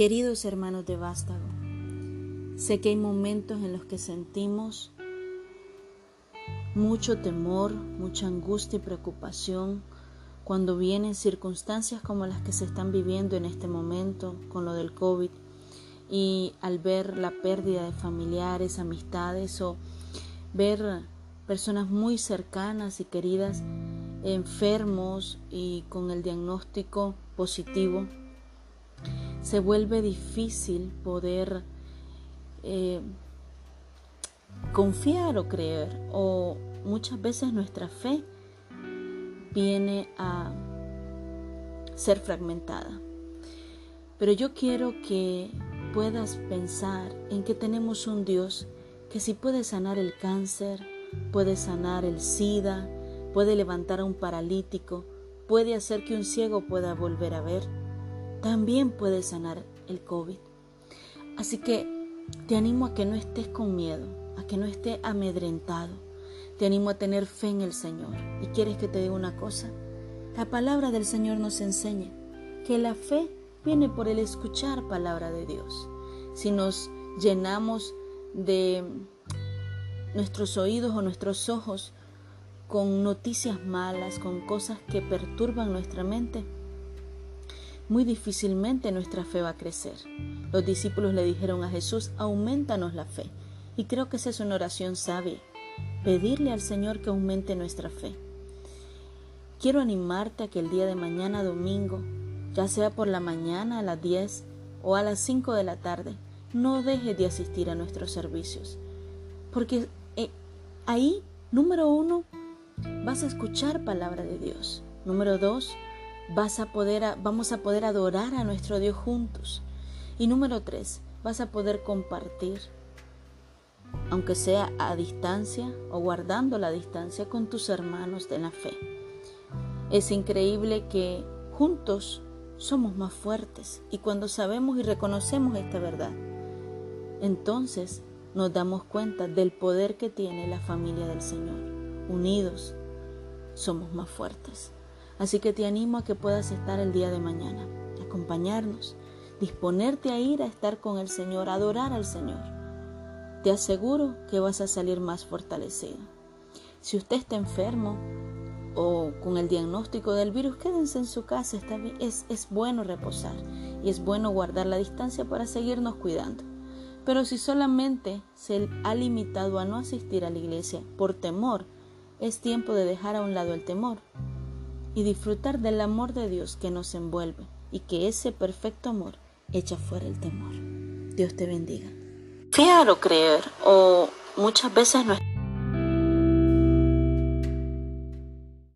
Queridos hermanos de Vástago, sé que hay momentos en los que sentimos mucho temor, mucha angustia y preocupación cuando vienen circunstancias como las que se están viviendo en este momento con lo del COVID. Y al ver la pérdida de familiares, amistades o ver personas muy cercanas y queridas enfermos y con el diagnóstico positivo se vuelve difícil poder eh, confiar o creer o muchas veces nuestra fe viene a ser fragmentada. Pero yo quiero que puedas pensar en que tenemos un Dios que si puede sanar el cáncer, puede sanar el SIDA, puede levantar a un paralítico, puede hacer que un ciego pueda volver a ver también puede sanar el COVID. Así que te animo a que no estés con miedo, a que no estés amedrentado. Te animo a tener fe en el Señor. ¿Y quieres que te diga una cosa? La palabra del Señor nos enseña que la fe viene por el escuchar palabra de Dios. Si nos llenamos de nuestros oídos o nuestros ojos con noticias malas, con cosas que perturban nuestra mente, muy difícilmente nuestra fe va a crecer. Los discípulos le dijeron a Jesús, aumentanos la fe. Y creo que esa es una oración sabia, pedirle al Señor que aumente nuestra fe. Quiero animarte a que el día de mañana domingo, ya sea por la mañana a las 10 o a las 5 de la tarde, no dejes de asistir a nuestros servicios. Porque eh, ahí, número uno, vas a escuchar palabra de Dios. Número dos, vas a poder, vamos a poder adorar a nuestro Dios juntos. Y número tres, vas a poder compartir, aunque sea a distancia o guardando la distancia con tus hermanos de la fe. Es increíble que juntos somos más fuertes y cuando sabemos y reconocemos esta verdad, entonces nos damos cuenta del poder que tiene la familia del Señor. Unidos somos más fuertes. Así que te animo a que puedas estar el día de mañana, acompañarnos, disponerte a ir a estar con el Señor, a adorar al Señor. Te aseguro que vas a salir más fortalecido. Si usted está enfermo o con el diagnóstico del virus, quédense en su casa, está bien. Es, es bueno reposar y es bueno guardar la distancia para seguirnos cuidando. Pero si solamente se ha limitado a no asistir a la iglesia por temor, es tiempo de dejar a un lado el temor y disfrutar del amor de Dios que nos envuelve y que ese perfecto amor echa fuera el temor. Dios te bendiga. Fiar o creer, o muchas veces no